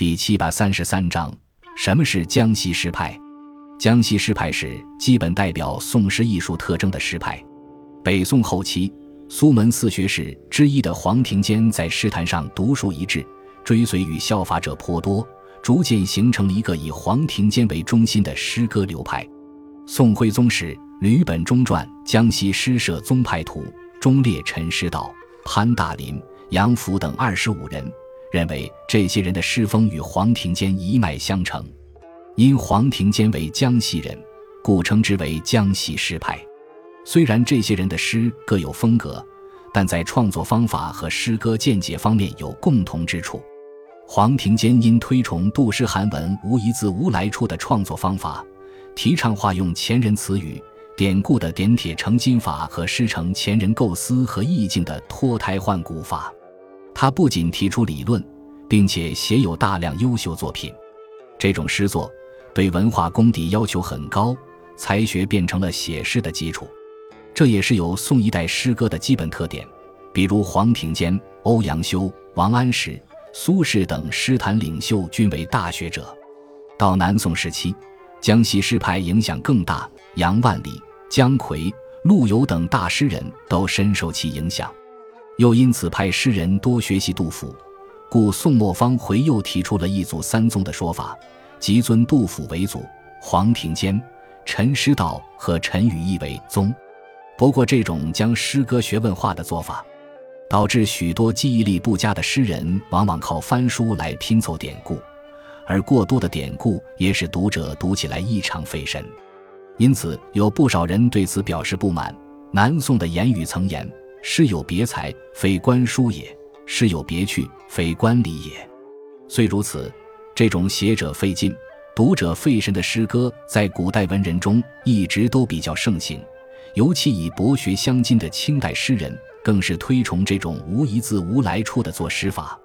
第七百三十三章，什么是江西诗派？江西诗派是基本代表宋诗艺术特征的诗派。北宋后期，苏门四学士之一的黄庭坚在诗坛上独树一帜，追随与效法者颇多，逐渐形成了一个以黄庭坚为中心的诗歌流派。宋徽宗时，吕本中传《江西诗社宗派图》中列陈师道、潘大林、杨甫等二十五人。认为这些人的诗风与黄庭坚一脉相承，因黄庭坚为江西人，故称之为江西诗派。虽然这些人的诗各有风格，但在创作方法和诗歌见解方面有共同之处。黄庭坚因推崇杜诗韩文无一字无来处的创作方法，提倡化用前人词语、典故的点铁成金法和师承前人构思和意境的脱胎换骨法。他不仅提出理论，并且写有大量优秀作品。这种诗作对文化功底要求很高，才学变成了写诗的基础。这也是有宋一代诗歌的基本特点。比如黄庭坚、欧阳修、王安石、苏轼等诗坛领袖均为大学者。到南宋时期，江西诗派影响更大，杨万里、姜夔、陆游等大诗人都深受其影响。又因此派诗人多学习杜甫，故宋末方回又提出了一祖三宗的说法，即尊杜甫为祖，黄庭坚、陈师道和陈与义为宗。不过，这种将诗歌学问化的做法，导致许多记忆力不佳的诗人往往靠翻书来拼凑典故，而过多的典故也使读者读起来异常费神。因此，有不少人对此表示不满。南宋的言语曾言。诗有别才，非官书也；诗有别趣，非官礼也。虽如此，这种写者费劲、读者费神的诗歌，在古代文人中一直都比较盛行。尤其以博学相近的清代诗人，更是推崇这种无一字无来处的作诗法。